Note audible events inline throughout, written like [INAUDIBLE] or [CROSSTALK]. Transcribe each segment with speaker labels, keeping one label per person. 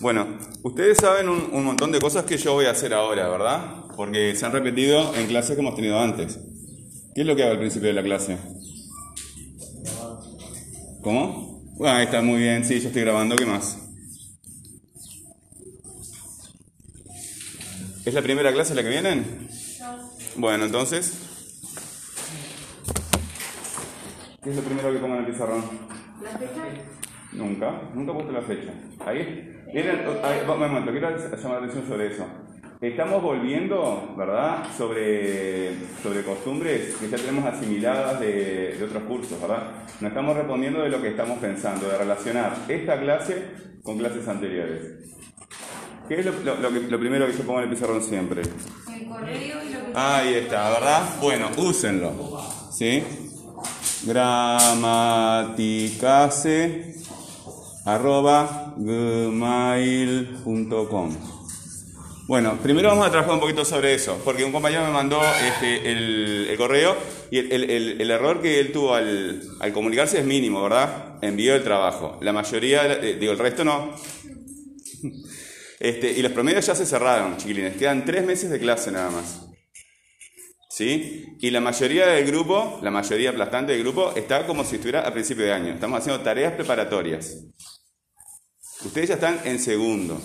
Speaker 1: Bueno, ustedes saben un, montón de cosas que yo voy a hacer ahora, ¿verdad? Porque se han repetido en clases que hemos tenido antes. ¿Qué es lo que hago al principio de la clase? ¿Cómo? Bueno, está muy bien, sí, yo estoy grabando, ¿qué más? ¿Es la primera clase la que vienen? Bueno, entonces. ¿Qué es lo primero que pongo en el pizarrón? Nunca, nunca he puesto la fecha. Ahí, un momento, quiero llamar la atención sobre eso. Estamos volviendo, ¿verdad?, sobre, sobre costumbres que ya tenemos asimiladas de, de otros cursos, ¿verdad? Nos estamos respondiendo de lo que estamos pensando, de relacionar esta clase con clases anteriores. ¿Qué es lo, lo- lo que- lo primero que yo pongo en el pizarrón siempre?
Speaker 2: El correo y lo que...
Speaker 1: Ahí está, ¿verdad? Bueno, úsenlo. ¿Sí? Gramaticase arroba gmail.com Bueno, primero vamos a trabajar un poquito sobre eso, porque un compañero me mandó este, el, correo y el, error que él tuvo al, comunicarse es mínimo, ¿verdad? Envió el trabajo. La mayoría, eh, digo, el resto no. [LAUGHS] Este, y los promedios ya se cerraron, chiquilines. Quedan tres meses de clase nada más. ¿Sí? Y la mayoría del grupo, la mayoría aplastante del grupo, está como si estuviera a principio de año. Estamos haciendo tareas preparatorias. Ustedes ya están en segundo.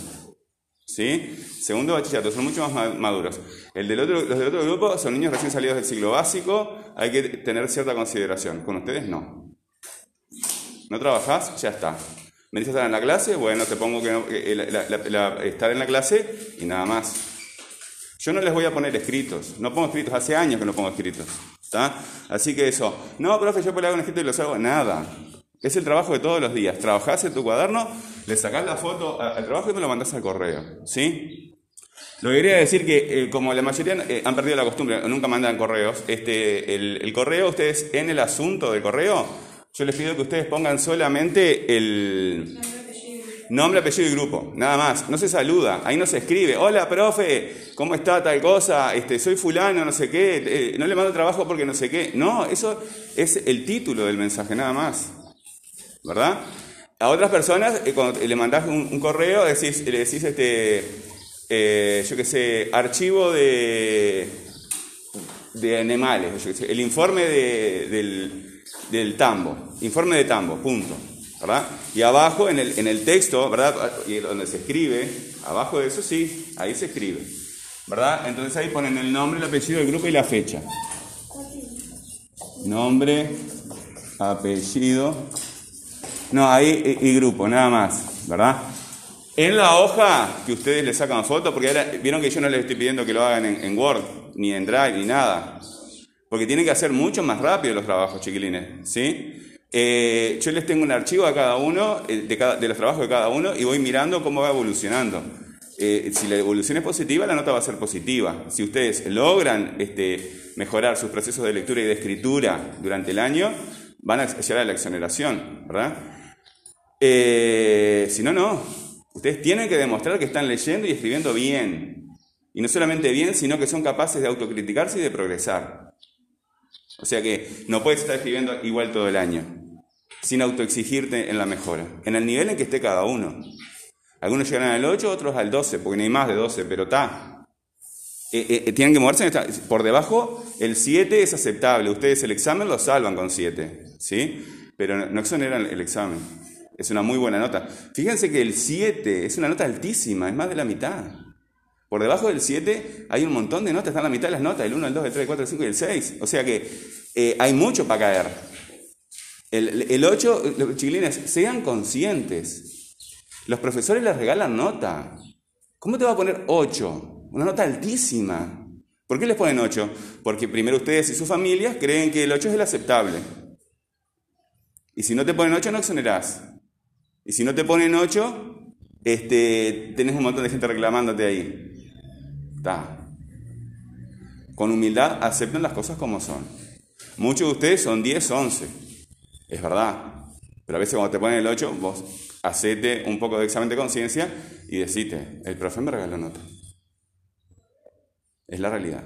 Speaker 1: ¿Sí? Segundo bachillerato, son mucho más ma- maduros. El del otro, los del otro grupo son niños recién salidos del siglo básico, hay que tener cierta consideración. Con ustedes no. ¿No trabajás? Ya está. ¿Venís a estar en la clase? Bueno, te pongo que, no- la- estar en la clase y nada más. Yo no les voy a poner escritos, no pongo escritos, hace años que no pongo escritos. ¿está? Así que eso, no, profe, yo le hago un escrito y los hago, nada. Es el trabajo de todos los días. Trabajás en tu cuaderno, le sacás la foto al trabajo y me lo mandás al correo. ¿Sí? Lo que quería decir que, eh, como la mayoría eh, han perdido la costumbre, nunca mandan correos, este, el, el correo, ustedes en el asunto del correo, yo les pido que ustedes pongan solamente el, Nombre, apellido y grupo, nada más. No se saluda, ahí no se escribe. Hola, profe, ¿cómo está tal cosa? Este, soy fulano, no sé qué. eh, no le mando trabajo porque no sé qué. No, eso es el título del mensaje, nada más. ¿Verdad? A otras personas, eh, cuando le mandás un, correo, le decís, este, eh, yo qué sé, archivo de, de animales, el informe de- del, del tambo, informe de tambo, punto. ¿Verdad? Y abajo en el, en el texto, ¿verdad? Y donde se escribe, abajo de eso sí, ahí se escribe. ¿Verdad? Entonces ahí ponen el nombre, el apellido del grupo y la fecha. Nombre, apellido. No, ahí y, y grupo, nada más, ¿verdad? En la hoja que ustedes le sacan foto, porque ahora vieron que yo no les estoy pidiendo que lo hagan en, Word, ni en Drive, ni nada. Porque tienen que hacer mucho más rápido los trabajos, chiquilines, ¿sí? Eh, yo les tengo un archivo a cada uno, eh, de, cada- de los trabajos de cada uno, y voy mirando cómo va evolucionando. Eh, si la evolución es positiva, la nota va a ser positiva. Si ustedes logran este, mejorar sus procesos de lectura y de escritura durante el año, van a llegar a la exoneración, ¿verdad? Eh, si no, no. Ustedes tienen que demostrar que están leyendo y escribiendo bien. Y no solamente bien, sino que son capaces de autocriticarse y de progresar. O sea que no puedes estar escribiendo igual todo el año, sin autoexigirte en la mejora, en el nivel en que esté cada uno. Algunos llegan al 8, otros al 12, porque no hay más de 12, pero está. Eh, eh, tienen que moverse por debajo, el 7 es aceptable. Ustedes el examen lo salvan con 7, ¿sí? Pero no exoneran el examen. Es una muy buena nota. Fíjense que el 7 es una nota altísima, es más de la mitad. Por debajo del 7 hay un montón de notas, están la mitad de las notas, el 1, el 2, el 3, el 4, el 5 y el 6. O sea que eh, hay mucho para caer. El, el 8, los chiquilines, sean conscientes. Los profesores les regalan nota. ¿Cómo te va a poner 8? Una nota altísima. ¿Por qué les ponen 8? Porque primero ustedes y sus familias creen que el 8 es el aceptable. Y si no te ponen 8, no exonerás. Y si no te ponen 8, este, tenés un montón de gente reclamándote ahí. Está. Con humildad aceptan las cosas como son. Muchos de ustedes son 10, 11. Es verdad. Pero a veces cuando te ponen el 8, vos hacete un poco de examen de conciencia y decite, el profe me regaló nota. Es la realidad.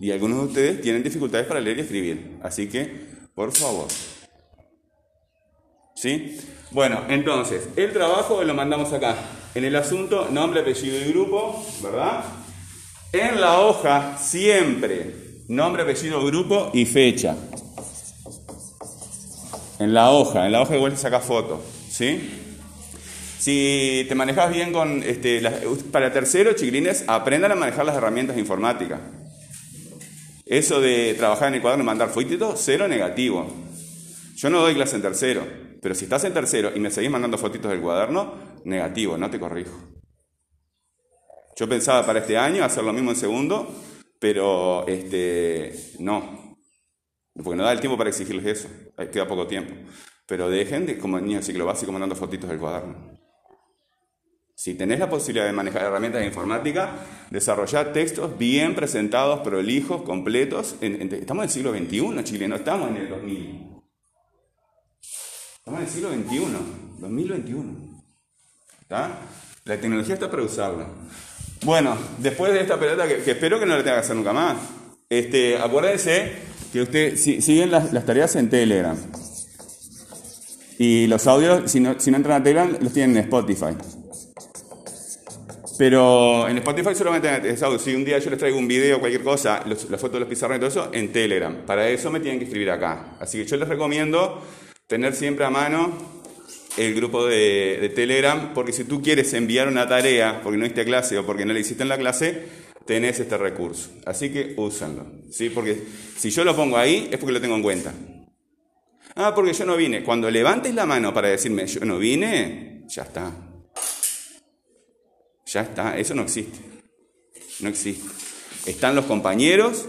Speaker 1: Y algunos de ustedes tienen dificultades para leer y escribir. Así que, por favor, ¿Sí? Bueno, entonces, el trabajo lo mandamos acá. En el asunto, nombre, apellido y grupo, ¿verdad? En la hoja, siempre, nombre, apellido, grupo y fecha. En la hoja, en la hoja igual te saca foto, ¿sí? Si te manejas bien con, este, para tercero, chiquilines, aprendan a manejar las herramientas de informática. Eso de trabajar en el cuaderno y mandar fotitos, cero negativo. Yo no doy clase en tercero, pero si estás en tercero y me seguís mandando fotitos del cuaderno, negativo, no te corrijo. Yo pensaba para este año hacer lo mismo en segundo, pero este, no. Porque no da el tiempo para exigirles eso. Queda poco tiempo. Pero dejen de, como niños de ciclo básico, mandando fotitos del cuaderno. Si tenés la posibilidad de manejar herramientas de informática, desarrollar textos bien presentados, prolijos, completos. En- estamos en el siglo XXI, Chile, no estamos en el 2000. Estamos en el siglo XXI, 2021. ¿Está? La tecnología está para usarla. Bueno, después de esta pelota, que, que espero que no la tenga que hacer nunca más, este, acuérdense que ustedes si- siguen las, las tareas en Telegram. Y los audios, si no, si no entran a Telegram, los tienen en Spotify. Pero en Spotify solamente es audio. Si un día yo les traigo un video o cualquier cosa, los- la foto de los pizarrones y todo eso, en Telegram. Para eso me tienen que escribir acá. Así que yo les recomiendo tener siempre a mano el grupo de, Telegram, porque si tú quieres enviar una tarea porque no hiciste clase o porque no la hiciste en la clase, tenés este recurso. Así que úsenlo. ¿sí? Porque si yo lo pongo ahí, es porque lo tengo en cuenta. Ah, porque yo no vine. Cuando levantes la mano para decirme yo no vine, ya está. Ya está, eso no existe. No existe. Están los compañeros,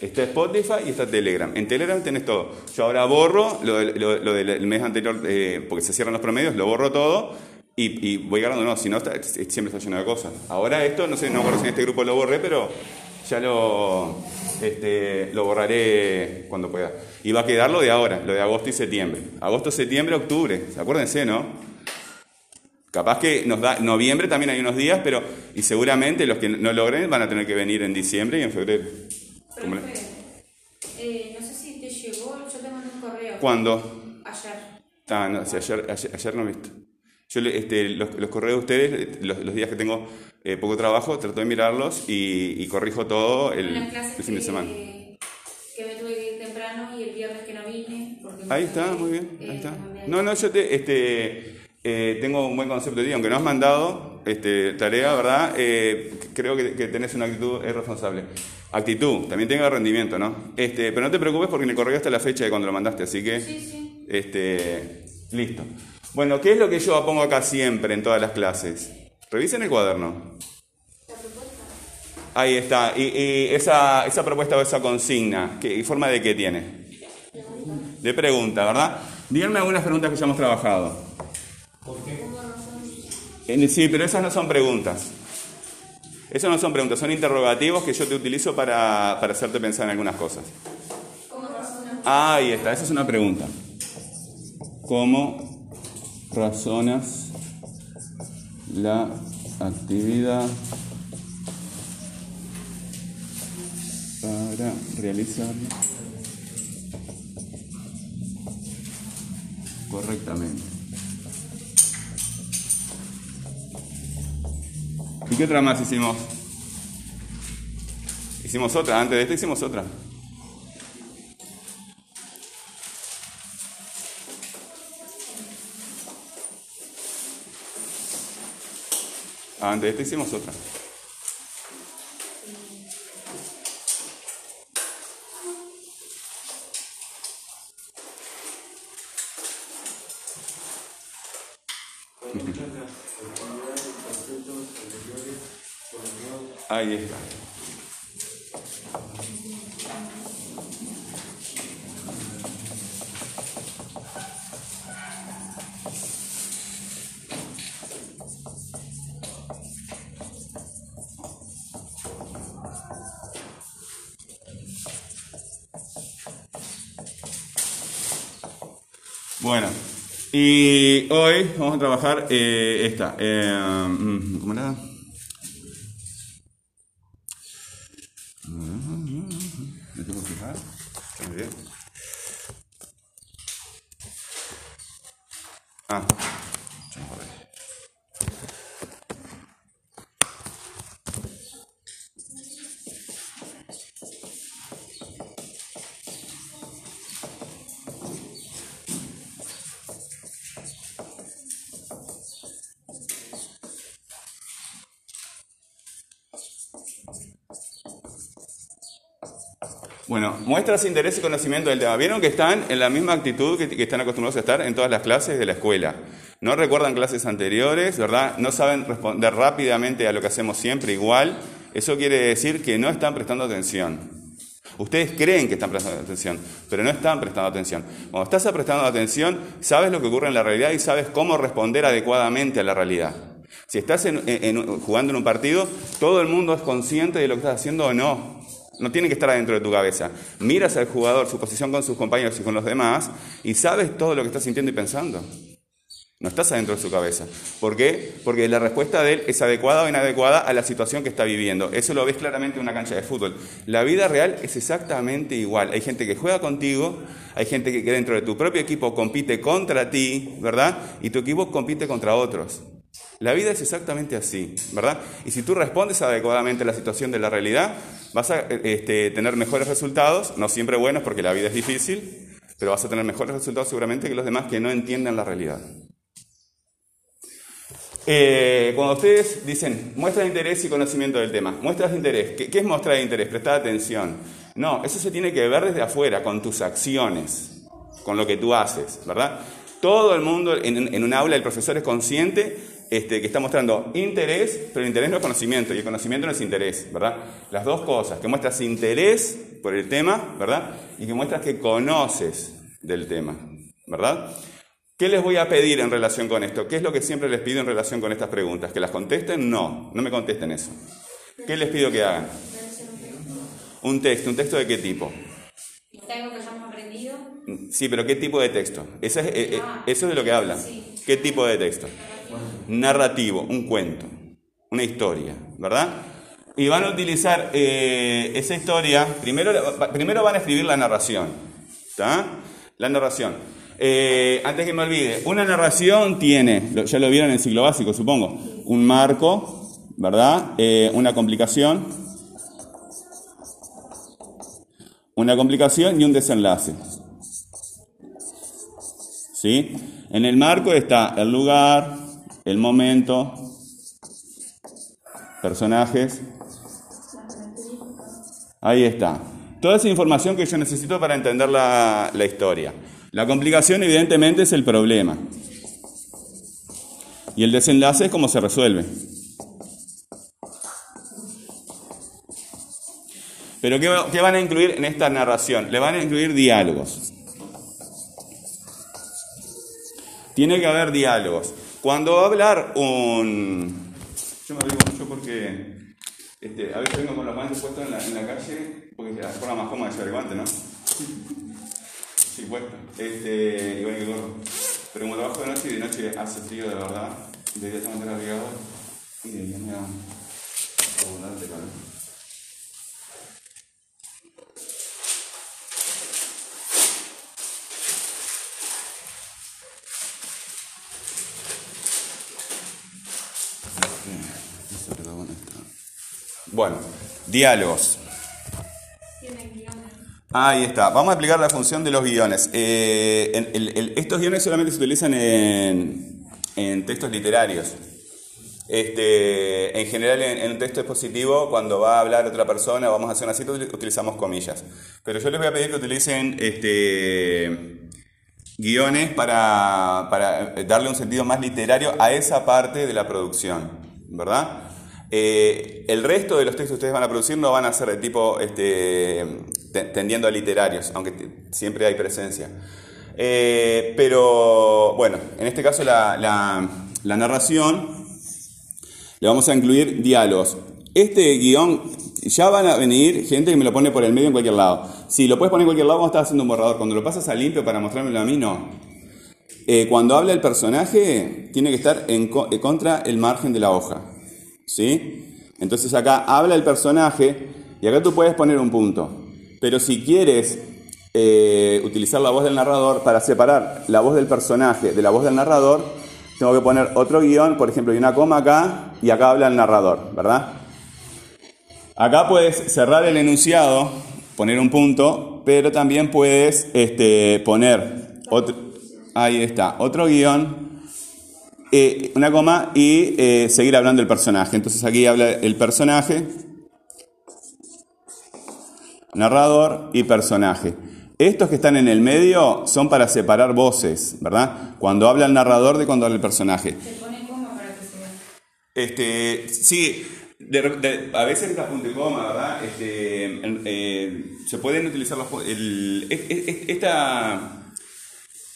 Speaker 1: está Spotify y está Telegram. En Telegram tenés todo. Yo ahora borro lo, del- mes anterior, eh, porque se cierran los promedios, lo borro todo y, voy ganando. No, si no, siempre está lleno de cosas. Ahora esto, no sé, no recuerdo si en este grupo lo borré, pero ya lo, este, lo borraré cuando pueda. Y va a quedar lo de ahora, lo de agosto y septiembre. Agosto, septiembre, octubre. Acuérdense, ¿no? Capaz que nos da noviembre también hay unos días, pero y seguramente los que no logren van a tener que venir en diciembre y en febrero. ¿Cómo le-
Speaker 2: Profe, eh, no sé si te llegó, yo te mandé un correo.
Speaker 1: ¿Cuándo?
Speaker 2: Ayer.
Speaker 1: Ah, no, sí, ayer, ayer, ayer no he visto. Yo le- este, los, los correos de ustedes, los, los días que tengo eh, poco trabajo, trato de mirarlos y, y corrijo todo el, fin de semana.
Speaker 2: Que me tuve que ir temprano y el viernes que no vine.
Speaker 1: Ahí está, muy bien.
Speaker 2: eh,
Speaker 1: Ahí está.
Speaker 2: también.
Speaker 1: No, no, yo te, este, eh, tengo un buen concepto de ti, aunque no has mandado este, tarea, ¿verdad? Eh, creo que, que tenés una actitud es responsable. Actitud, también tenga rendimiento, ¿no? Este, pero no te preocupes porque en el correo está la fecha de cuando lo mandaste, así que,
Speaker 2: Sí, sí.
Speaker 1: este, listo. Bueno, ¿qué es lo que yo pongo acá siempre en todas las clases? Revisen el cuaderno. Ahí está. Y, y esa, esa propuesta o esa consigna, ¿qué, ¿forma de qué tiene? De pregunta, ¿verdad? Díganme algunas preguntas que ya hemos trabajado. Eh, Sí, pero esas no son preguntas. Esas no son preguntas, son interrogativos que yo te utilizo para, para hacerte pensar en algunas cosas. Ahí está, esa es una pregunta. ¿Cómo razonas la actividad para realizarla correctamente? ¿Y qué otra más hicimos? Hicimos otra, antes de esta hicimos otra. Antes de esta hicimos otra. Bueno, y hoy vamos a trabajar eh, esta. eh, mm, ¿Cómo era? Bueno, muestras interés y conocimiento del tema. Vieron que están en la misma actitud que, están acostumbrados a estar en todas las clases de la escuela. No recuerdan clases anteriores, ¿verdad? No saben responder rápidamente a lo que hacemos siempre igual. Eso quiere decir que no están prestando atención. Ustedes creen que están prestando atención, pero no están prestando atención. Cuando estás prestando atención, sabes lo que ocurre en la realidad y sabes cómo responder adecuadamente a la realidad. Si estás en, en, jugando en un partido, todo el mundo es consciente de lo que estás haciendo o no. No tiene que estar adentro de tu cabeza. Miras al jugador, su posición con sus compañeros y con los demás, y sabes todo lo que está sintiendo y pensando. No estás adentro de su cabeza. ¿Por qué? Porque la respuesta de él es adecuada o inadecuada a la situación que está viviendo. Eso lo ves claramente en una cancha de fútbol. La vida real es exactamente igual. Hay gente que juega contigo, hay gente que dentro de tu propio equipo compite contra ti, ¿verdad? Y tu equipo compite contra otros. La vida es exactamente así, ¿verdad? Y si tú respondes adecuadamente a la situación de la realidad, vas a este, tener mejores resultados, no siempre buenos porque la vida es difícil, pero vas a tener mejores resultados seguramente que los demás que no entienden la realidad. Eh, cuando ustedes dicen muestra de interés y conocimiento del tema, muestras de interés, ¿qué, ¿qué, es mostrar de interés? Prestar atención. No, eso se tiene que ver desde afuera, con tus acciones, con lo que tú haces, ¿verdad? Todo el mundo en, en un aula, el profesor es consciente este, que está mostrando interés, pero el interés no es conocimiento y el conocimiento no es interés, ¿verdad? Las dos cosas, que muestras interés por el tema, ¿verdad? Y que muestras que conoces del tema, ¿verdad? ¿Qué les voy a pedir en relación con esto? ¿Qué es lo que siempre les pido en relación con estas preguntas? ¿Que las contesten? No, no me contesten eso. ¿Qué les pido que hagan? Un texto, ¿un texto de qué tipo?
Speaker 2: ¿Algo que hayamos aprendido?
Speaker 1: Sí, pero ¿qué tipo de texto? Eso es, eh, eso es de lo que hablan. ¿Qué tipo de texto? Narrativo, un cuento, una historia, ¿verdad? Y van a utilizar eh, esa historia, primero, primero van a escribir la narración, ¿está? La narración. Eh, antes que me olvide, una narración tiene, ya lo vieron en el siglo básico, supongo, un marco, ¿verdad? Eh, una complicación, una complicación y un desenlace. ¿Sí? En el marco está el lugar, el momento, personajes. Ahí está. Toda esa información que yo necesito para entender la, la historia. La complicación evidentemente es el problema. Y el desenlace es cómo se resuelve. Pero ¿qué, ¿qué, van a incluir en esta narración? Le van a incluir diálogos. Tiene que haber diálogos. Cuando hablar un... Yo me digo mucho porque este, a veces vengo con los guantes puestos en la, calle porque la forma más cómoda llevar el guante, ¿no? Sí, puesto. Este, igual que gorro. Pero como trabajo de noche y de noche hace frío de verdad, de día estamos abrigados y de día me da abundante calor. Bueno, diálogos. Ahí está. Vamos a explicar la función de los guiones. Eh, estos guiones solamente se utilizan en, textos literarios. Este, en general, en, en, un texto expositivo, cuando va a hablar otra persona, vamos a hacer una cita, utilizamos comillas. Pero yo les voy a pedir que utilicen este, guiones para, para darle un sentido más literario a esa parte de la producción, ¿verdad? Eh, el resto de los textos que ustedes van a producir no van a ser de tipo este, tendiendo a literarios, aunque siempre hay presencia. Eh, pero bueno, en este caso la, narración le vamos a incluir diálogos. Este guion ya van a venir gente que me lo pone por el medio en cualquier lado. Si lo puedes poner en cualquier lado, vamos a estar haciendo un borrador. Cuando lo pasas a limpio para mostrármelo a mí, no. Eh, cuando habla el personaje, tiene que estar en contra el margen de la hoja. ¿Sí? Entonces acá habla el personaje y acá tú puedes poner un punto. Pero si quieres eh, utilizar la voz del narrador para separar la voz del personaje de la voz del narrador, tengo que poner otro guion, por ejemplo, y una coma acá, y acá habla el narrador, ¿verdad? Acá puedes cerrar el enunciado, poner un punto, pero también puedes este, poner otro, ahí está, otro guion, eh, una coma y eh, seguir hablando del personaje. Entonces aquí habla el personaje, narrador y personaje. Estos que están en el medio son para separar voces, ¿verdad? Cuando habla el narrador de cuando habla el personaje.
Speaker 2: Se pone coma para que se vea.
Speaker 1: Este, sí, de- de- a veces la punto y coma, ¿verdad? Este, eh, se pueden utilizar los... El, es- es- es- esta,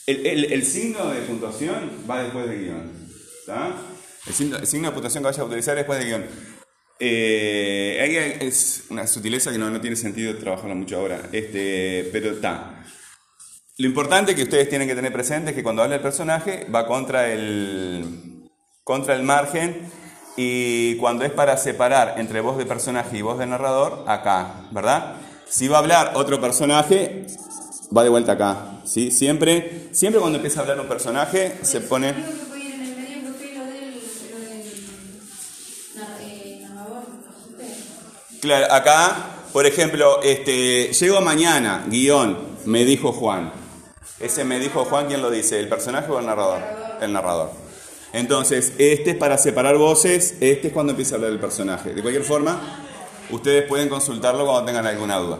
Speaker 1: el signo de puntuación va después del guion. ¿Está? El signo, el signo de puntuación que vayas a utilizar después del guion. Eh, ahí es una sutileza que no, no tiene sentido trabajarla mucho ahora. Este, pero está. Lo importante que ustedes tienen que tener presente es que cuando habla el personaje va contra el, contra el margen y cuando es para separar entre voz de personaje y voz de narrador, acá, ¿verdad? Si va a hablar otro personaje, va de vuelta acá, ¿sí? Siempre, siempre cuando empieza a hablar un personaje, se pone... Claro, acá, por ejemplo, este, llego mañana, guion, me dijo Juan. Ese me dijo Juan, ¿quién lo dice? ¿El personaje o el narrador? El narrador. Entonces, este es para separar voces, este es cuando empieza a hablar el personaje. De cualquier forma, ustedes pueden consultarlo cuando tengan alguna duda.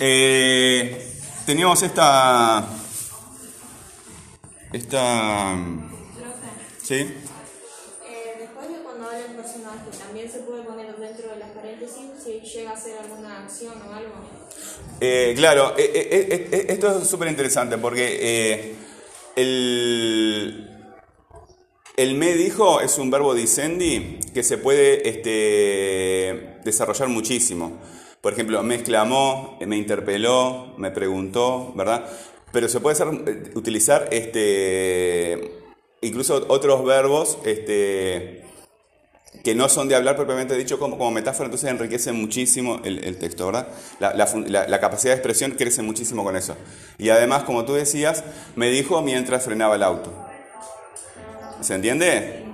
Speaker 1: Eh, teníamos esta... Esta... ¿Sí?
Speaker 3: eh, después de cuando habla el personaje, también se puede poner dentro de las paréntesis si llega a hacer
Speaker 1: Eh, claro, eh, eh, esto es súper interesante porque el, el me dijo es un verbo dicendi que se puede este, desarrollar muchísimo. Por ejemplo, me exclamó, me interpeló, me preguntó, ¿verdad? Pero se puede hacer- utilizar este, incluso otros verbos este, que no son de hablar propiamente dicho como, como metáfora, entonces enriquece muchísimo el, el texto, ¿verdad? La, la capacidad de expresión crece muchísimo con eso. Y además, como tú decías, me dijo mientras frenaba el auto. ¿Se entiende?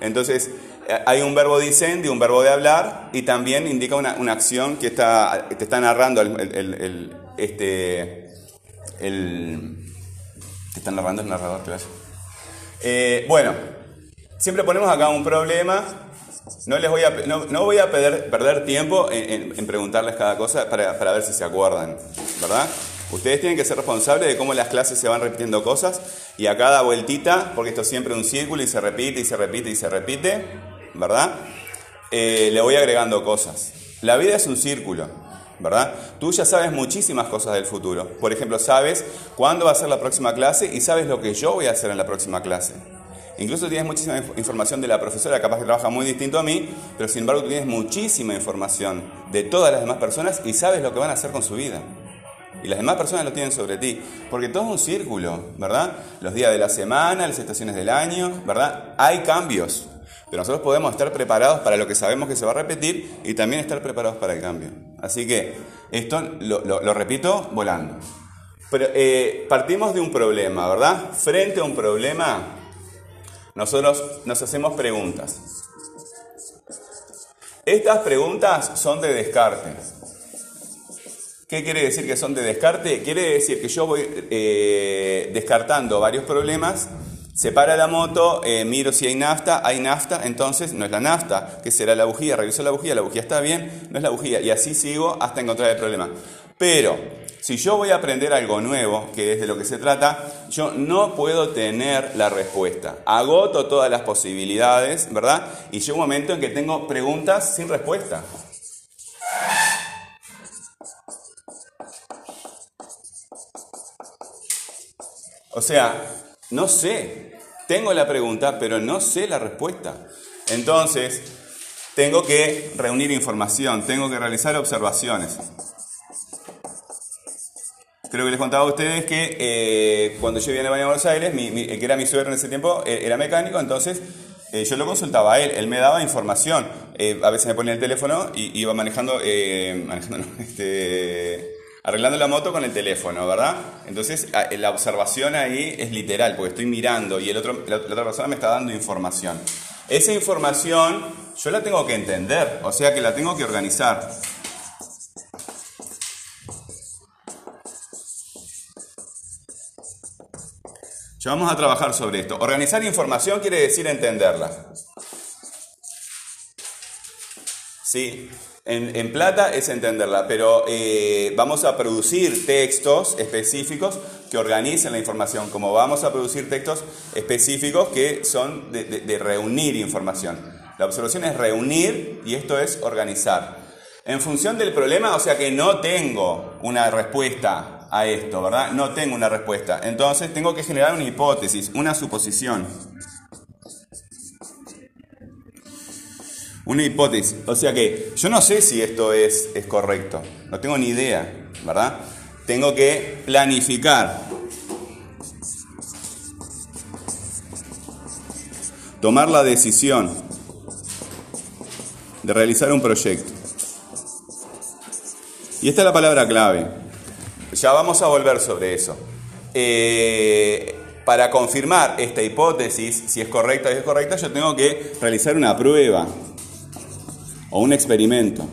Speaker 1: Entonces, eh, hay un verbo dicendi, un verbo de hablar, y también indica una, una acción que está, te está narrando el- este, el, te está narrando el narrador, claro. Eh, bueno, siempre ponemos acá un problema. No, les voy a, no, no voy a perder, perder tiempo en, en- preguntarles cada cosa para, para ver si se acuerdan, ¿verdad? Ustedes tienen que ser responsables de cómo las clases se van repitiendo cosas y a cada vueltita, porque esto es siempre un círculo y se repite y se repite y se repite, ¿verdad? Eh, le voy agregando cosas. La vida es un círculo, ¿verdad? Tú ya sabes muchísimas cosas del futuro. Por ejemplo, sabes cuándo va a ser la próxima clase y sabes lo que yo voy a hacer en la próxima clase. Incluso tienes muchísima inf- información de la profesora, capaz que trabaja muy distinto a mí, pero sin embargo tienes muchísima información de todas las demás personas y sabes lo que van a hacer con su vida. Y las demás personas lo tienen sobre ti. Porque todo es un círculo, ¿verdad? Los días de la semana, las estaciones del año, ¿verdad? Hay cambios. Pero nosotros podemos estar preparados para lo que sabemos que se va a repetir y también estar preparados para el cambio. Así que esto lo repito volando. Pero eh, partimos de un problema, ¿verdad? Frente a un problema, nosotros nos hacemos preguntas. Estas preguntas son de descarte. ¿Qué quiere decir que son de descarte? Quiere decir que yo voy eh, descartando varios problemas, se para la moto, eh, miro si hay nafta, hay nafta, entonces no es la nafta, que será la bujía, reviso la bujía, la bujía está bien, no es la bujía, y así sigo hasta encontrar el problema. Pero, si yo voy a aprender algo nuevo, que es de lo que se trata, yo no puedo tener la respuesta. Agoto todas las posibilidades, ¿verdad? Y llega un momento en que tengo preguntas sin respuesta. O sea, no sé. Tengo la pregunta, pero no sé la respuesta. Entonces, tengo que reunir información, tengo que realizar observaciones. Creo que les contaba a ustedes que eh, cuando yo vine a Buenos Aires, mi- mi- el que era mi suegro en ese tiempo eh, era mecánico, entonces eh, yo lo consultaba a él, él me daba información. Eh, a veces me ponía el teléfono y iba manejando, eh, manejando no, [LAUGHS] este, Arreglando la moto con el teléfono, ¿verdad? Entonces la observación ahí es literal, porque estoy mirando y el otro, la, la otra persona me está dando información. Esa información yo la tengo que entender, o sea que la tengo que organizar. Ya vamos a trabajar sobre esto. Organizar información quiere decir entenderla. Sí, en, en plata es entenderla, pero eh, vamos a producir textos específicos que organicen la información, como vamos a producir textos específicos que son de, de- de reunir información. La observación es reunir y esto es organizar. En función del problema, o sea que no tengo una respuesta a esto, ¿verdad? No tengo una respuesta. Entonces tengo que generar una hipótesis, una suposición. Una hipótesis. O sea que yo no sé si esto es, es correcto. No tengo ni idea, ¿verdad? Tengo que planificar. Tomar la decisión de realizar un proyecto. Y esta es la palabra clave. Ya vamos a volver sobre eso. Eh, para confirmar esta hipótesis, si es correcta o es correcta, yo tengo que realizar una prueba o un experimento.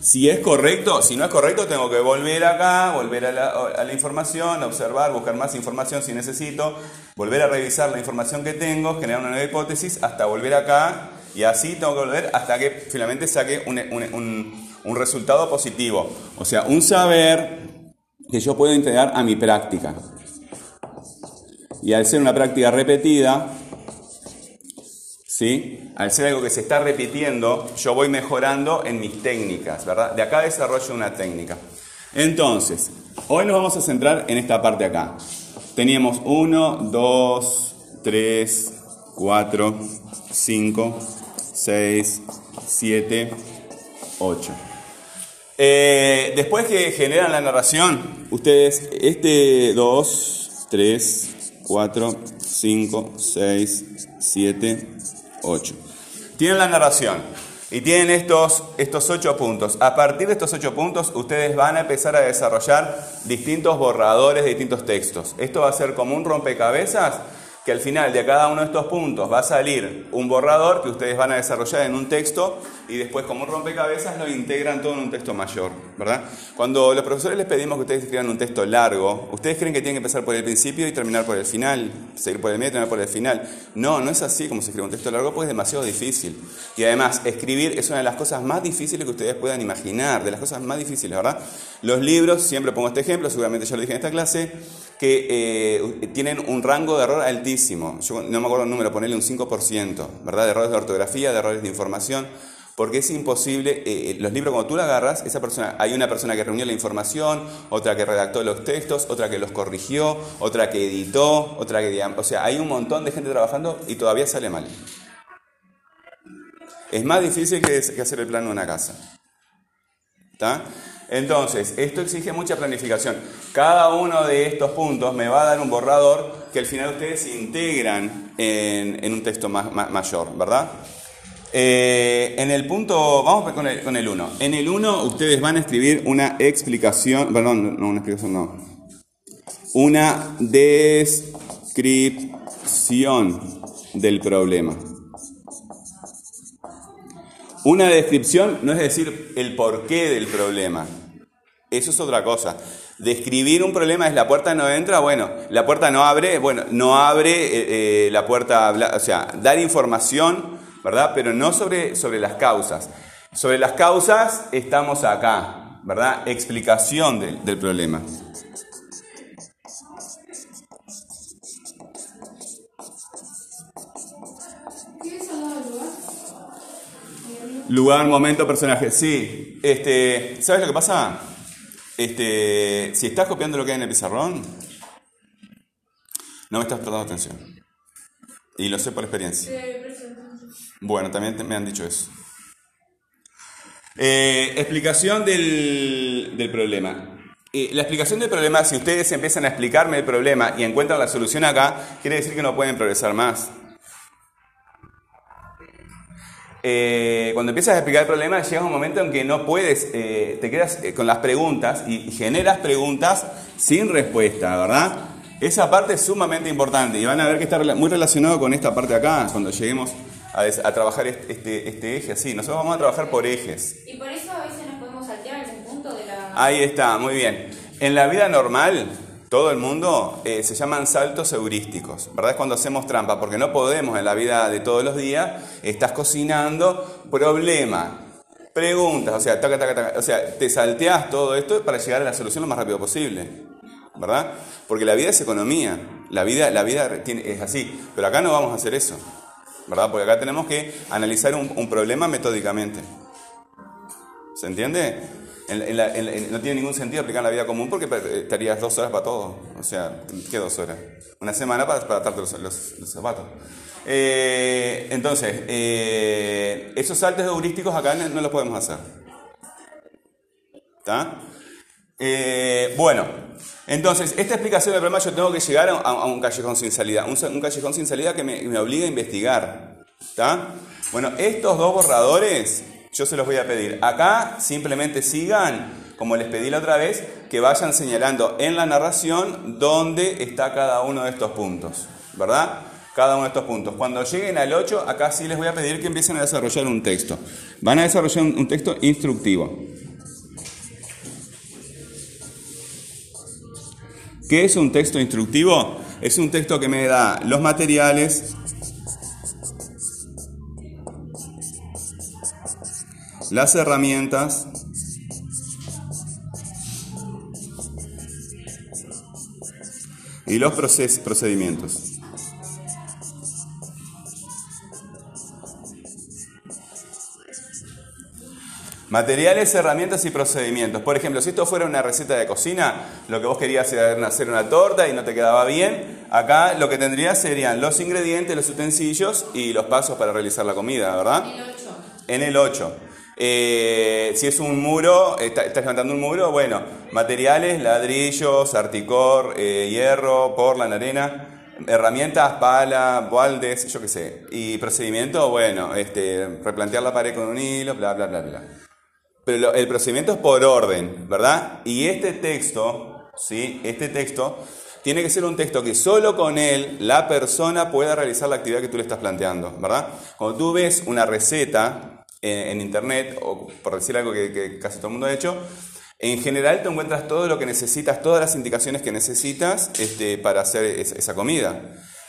Speaker 1: Si es correcto, si no es correcto, tengo que volver acá, volver a la, información, observar, buscar más información si necesito, volver a revisar la información que tengo, generar una nueva hipótesis, hasta volver acá y así tengo que volver hasta que finalmente saque un- un resultado positivo. O sea, un saber que yo puedo integrar a mi práctica. Y al ser una práctica repetida, ¿sí? Al ser algo que se está repitiendo, yo voy mejorando en mis técnicas, ¿verdad? De acá desarrollo una técnica. Entonces, hoy nos vamos a centrar en esta parte acá. Teníamos 1, 2, 3, 4, 5, 6, 7, 8. Eh, después que generan la narración, ustedes, este 2, 3, 4, 5, 6, 7, 8. Tienen la narración y tienen estos, estos 8 puntos. A partir de estos 8 puntos, ustedes van a empezar a desarrollar distintos borradores de distintos textos. Esto va a ser como un rompecabezas que al final de cada uno de estos puntos va a salir un borrador que ustedes van a desarrollar en un texto y después como un rompecabezas lo integran todo en un texto mayor, ¿verdad? Cuando los profesores les pedimos que ustedes escriban un texto largo, ¿ustedes creen que tienen que empezar por el principio y terminar por el final? Seguir por el medio y terminar por el final. No, no es así como se escribe un texto largo, pues es demasiado difícil. Y además, escribir es una de las cosas más difíciles que ustedes puedan imaginar, de las cosas más difíciles, ¿verdad? Los libros, siempre pongo este ejemplo, seguramente ya lo dije en esta clase, que eh, tienen un rango de error altísimo. Yo no me acuerdo el número, ponerle un 5%, ¿verdad? De errores de ortografía, de errores de información, porque es imposible. eh, los libros, cuando tú lo agarras, esa persona, hay una persona que reunió la información, otra que redactó los textos, otra que los corrigió, otra que editó, otra que. O sea, hay un montón de gente trabajando y todavía sale mal. Es más difícil que, que hacer el plano de una casa. ¿Está? Entonces, esto exige mucha planificación. Cada uno de estos puntos me va a dar un borrador que al final ustedes integran en, en un texto ma- ma- mayor, ¿verdad? Eh, en el punto, vamos con el, con el 1. En el 1 ustedes van a escribir una explicación, perdón, no, una explicación no. Una descripción del problema. Una descripción no es decir el porqué del problema. Eso es otra cosa. Describir un problema es la puerta no entra, bueno, la puerta no abre, bueno, no abre eh, eh, la puerta, o sea, dar información, ¿verdad? Pero no sobre, sobre las causas. Sobre las causas estamos acá, ¿verdad? Explicación del, del problema.
Speaker 2: Lugar,
Speaker 1: momento, personaje. Sí, este, ¿sabes lo que pasa? Este, si estás copiando lo que hay en el pizarrón, no me estás prestando atención. Y lo sé por experiencia. Bueno, también me han dicho eso. Eh, explicación del, del problema. Eh, la explicación del problema, si ustedes empiezan a explicarme el problema y encuentran la solución acá, quiere decir que no pueden progresar más. eh, cuando empiezas a explicar el problema, llega un momento en que no puedes, te quedas con las preguntas y, generas preguntas sin respuesta, ¿verdad? Esa parte es sumamente importante y van a ver que está muy relacionado con esta parte acá, cuando lleguemos a, des- a trabajar este, este- este eje así. Nosotros vamos a trabajar por ejes.
Speaker 2: Y por eso a veces nos podemos saltear ese punto de la...
Speaker 1: Ahí está, muy bien. En la vida normal, todo el mundo eh, se llaman saltos heurísticos, ¿verdad? Es cuando hacemos trampa, porque no podemos en la vida de todos los días, estás cocinando, problema, preguntas, o sea, taca, taca, taca, o sea, te salteas todo esto para llegar a la solución lo más rápido posible, ¿verdad? Porque la vida es economía, la vida, la vida tiene- es así, pero acá no vamos a hacer eso, ¿verdad? Porque acá tenemos que analizar un, un problema metódicamente. ¿Se entiende? En- en la- en no tiene ningún sentido aplicar la vida común porque eh, estarías dos horas para todo. O sea, ¿qué dos horas? Una semana para, para atarte los, los- los zapatos. Eh, entonces, eh, esos saltos heurísticos acá no, no los podemos hacer. ¿Está? Eh, bueno, entonces, esta explicación del problema yo tengo que llegar a, un callejón sin salida. Un, callejón sin salida que me, obliga a investigar. Bueno, estos dos borradores yo se los voy a pedir. Acá simplemente sigan, como les pedí la otra vez, que vayan señalando en la narración dónde está cada uno de estos puntos. ¿Verdad? Cada uno de estos puntos. Cuando lleguen al 8, acá sí les voy a pedir que empiecen a desarrollar un texto. Van a desarrollar un texto instructivo. ¿Qué es un texto instructivo? Es un texto que me da los materiales, las herramientas, y los procedimientos. Materiales, herramientas y procedimientos. Por ejemplo, si esto fuera una receta de cocina, lo que vos querías era hacer una torta y no te quedaba bien, acá lo que tendrías serían los ingredientes, los utensilios y los pasos para realizar la comida, ¿verdad?
Speaker 2: El 8.
Speaker 1: En el 8. Eh, si es un muro, está- estás levantando un muro, bueno, materiales, ladrillos, articor, eh, hierro, porlan, arena, herramientas, pala, baldes, yo qué sé. Y procedimiento, bueno, este, replantear la pared con un hilo, bla, bla, bla, bla. Pero el procedimiento es por orden, ¿verdad? Y este texto, ¿sí? Este texto tiene que ser un texto que solo con él la persona pueda realizar la actividad que tú le estás planteando, ¿verdad? Cuando tú ves una receta en, en internet, o por decir algo que, casi todo el mundo ha hecho, en general te encuentras todo lo que necesitas, todas las indicaciones que necesitas este, para hacer es- esa comida.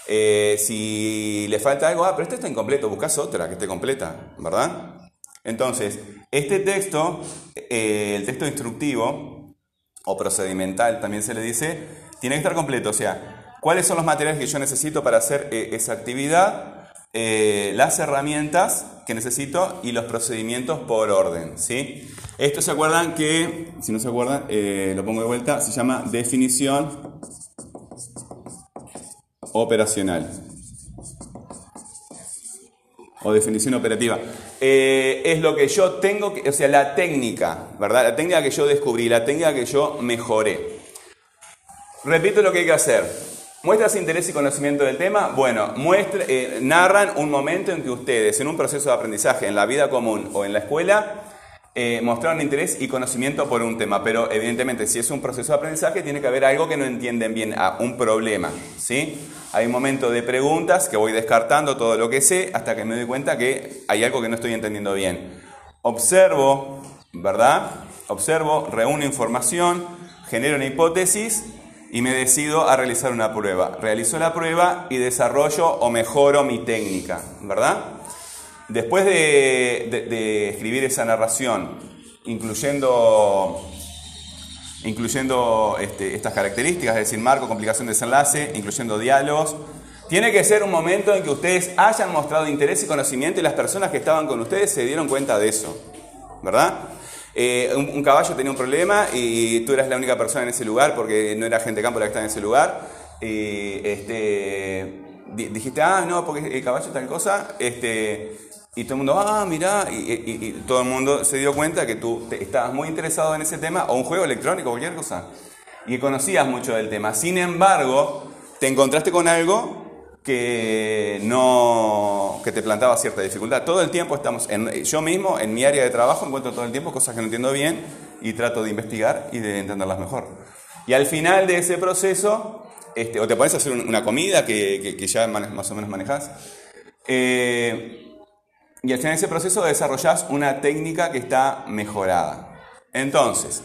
Speaker 1: Eh, si le falta algo, ah, pero esto está incompleto, buscas otra que esté completa, ¿verdad? Entonces, este texto, eh, el texto instructivo o procedimental también se le dice, tiene que estar completo. O sea, ¿cuáles son los materiales que yo necesito para hacer eh, esa actividad? Eh, las herramientas que necesito y los procedimientos por orden. ¿sí? Esto se acuerdan que, si no se acuerdan, lo pongo de vuelta, se llama definición operacional o definición operativa. Eh, es lo que yo tengo, que, o sea, la técnica, ¿verdad? La técnica que yo descubrí, la técnica que yo mejoré. Repito lo que hay que hacer. ¿Muestras interés y conocimiento del tema? Bueno, muestra, eh, narran un momento en que ustedes, en un proceso de aprendizaje, en la vida común o en la escuela, eh, mostraron interés y conocimiento por un tema. Pero evidentemente, si es un proceso de aprendizaje, tiene que haber algo que no entienden bien, ah, un problema. ¿sí? Hay un momento de preguntas que voy descartando todo lo que sé hasta que me doy cuenta que hay algo que no estoy entendiendo bien. Observo, ¿verdad? Observo, reúno información, genero una hipótesis y me decido a realizar una prueba. Realizo la prueba y desarrollo o mejoro mi técnica, ¿verdad? Después de, escribir esa narración, incluyendo, incluyendo este, estas características, es decir, marco, complicación, desenlace, incluyendo diálogos, tiene que ser un momento en que ustedes hayan mostrado interés y conocimiento y las personas que estaban con ustedes se dieron cuenta de eso, ¿verdad? Eh, un, caballo tenía un problema y tú eras la única persona en ese lugar porque no era gente de campo la que estaba en ese lugar. Este, di- dijiste, ah, no, porque el caballo tal cosa. Este, y todo el mundo, ah, mirá. Y, todo el mundo se dio cuenta que tú estabas muy interesado en ese tema, o un juego electrónico, cualquier cosa. Y conocías mucho del tema. Sin embargo, te encontraste con algo que no que te plantaba cierta dificultad. Todo el tiempo estamos, yo mismo en mi área de trabajo encuentro todo el tiempo cosas que no entiendo bien y trato de investigar y de entenderlas mejor. Y al final de ese proceso, este, o te pones a hacer una comida que, que, ya más o menos manejas, eh, y al final de ese proceso desarrollas una técnica que está mejorada. Entonces,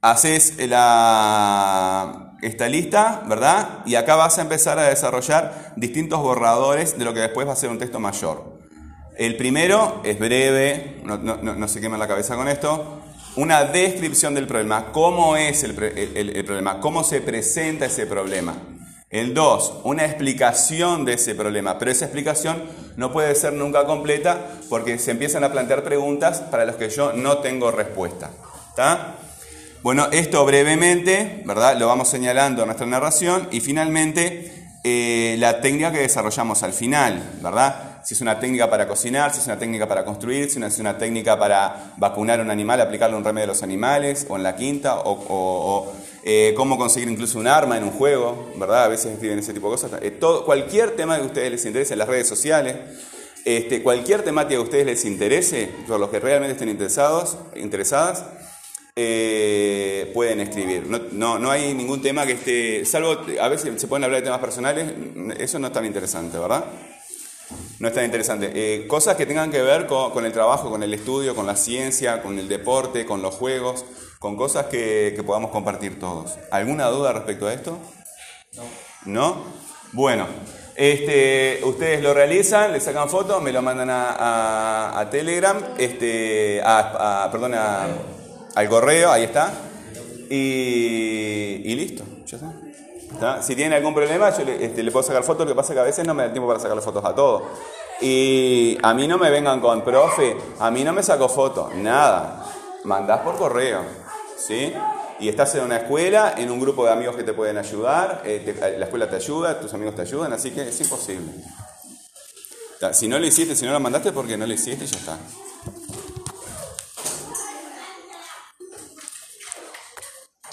Speaker 1: haces la esta lista, ¿verdad? Y acá vas a empezar a desarrollar distintos borradores de lo que después va a ser un texto mayor. El primero es breve, no, se quema la cabeza con esto, una descripción del problema, cómo es el, problema, cómo se presenta ese problema. El dos, una explicación de ese problema, pero esa explicación no puede ser nunca completa porque se empiezan a plantear preguntas para las que yo no tengo respuesta. ¿Está? Bueno, esto brevemente, ¿verdad? Lo vamos señalando en nuestra narración y finalmente eh, la técnica que desarrollamos al final, ¿verdad? Si es una técnica para cocinar, si es una técnica para construir, si es una técnica para vacunar a un animal, aplicarle un remedio a los animales, o en la quinta, o, eh, cómo conseguir incluso un arma en un juego, ¿verdad? A veces escriben ese tipo de cosas. Eh, todo, cualquier tema que a ustedes les interese las redes sociales, este, cualquier temática que a ustedes les interese, por los que realmente estén interesados, interesadas, eh, pueden escribir. No, no, hay ningún tema que esté, salvo a veces se pueden hablar de temas personales, eso no es tan interesante, ¿verdad? No es tan interesante. Cosas que tengan que ver con, el trabajo, con el estudio, con la ciencia, con el deporte, con los juegos, con cosas que, podamos compartir todos. ¿Alguna duda respecto a esto? No. ¿No? Bueno. Este, ustedes lo realizan, le sacan fotos, me lo mandan a, Telegram, este, a, perdón, al correo, ahí está. Y, listo, ya está. Si tienen algún problema, yo este, le, puedo sacar fotos, lo que pasa es que a veces no me da tiempo para sacar fotos a todos. Y a mí no me vengan con, profe, a mí no me saco fotos, nada. Mandás por correo, ¿sí? Y estás en una escuela, en un grupo de amigos que te pueden ayudar, eh, la escuela te ayuda, tus amigos te ayudan, así que es imposible. Si no lo hiciste, si no lo mandaste, porque no lo hiciste, ya está.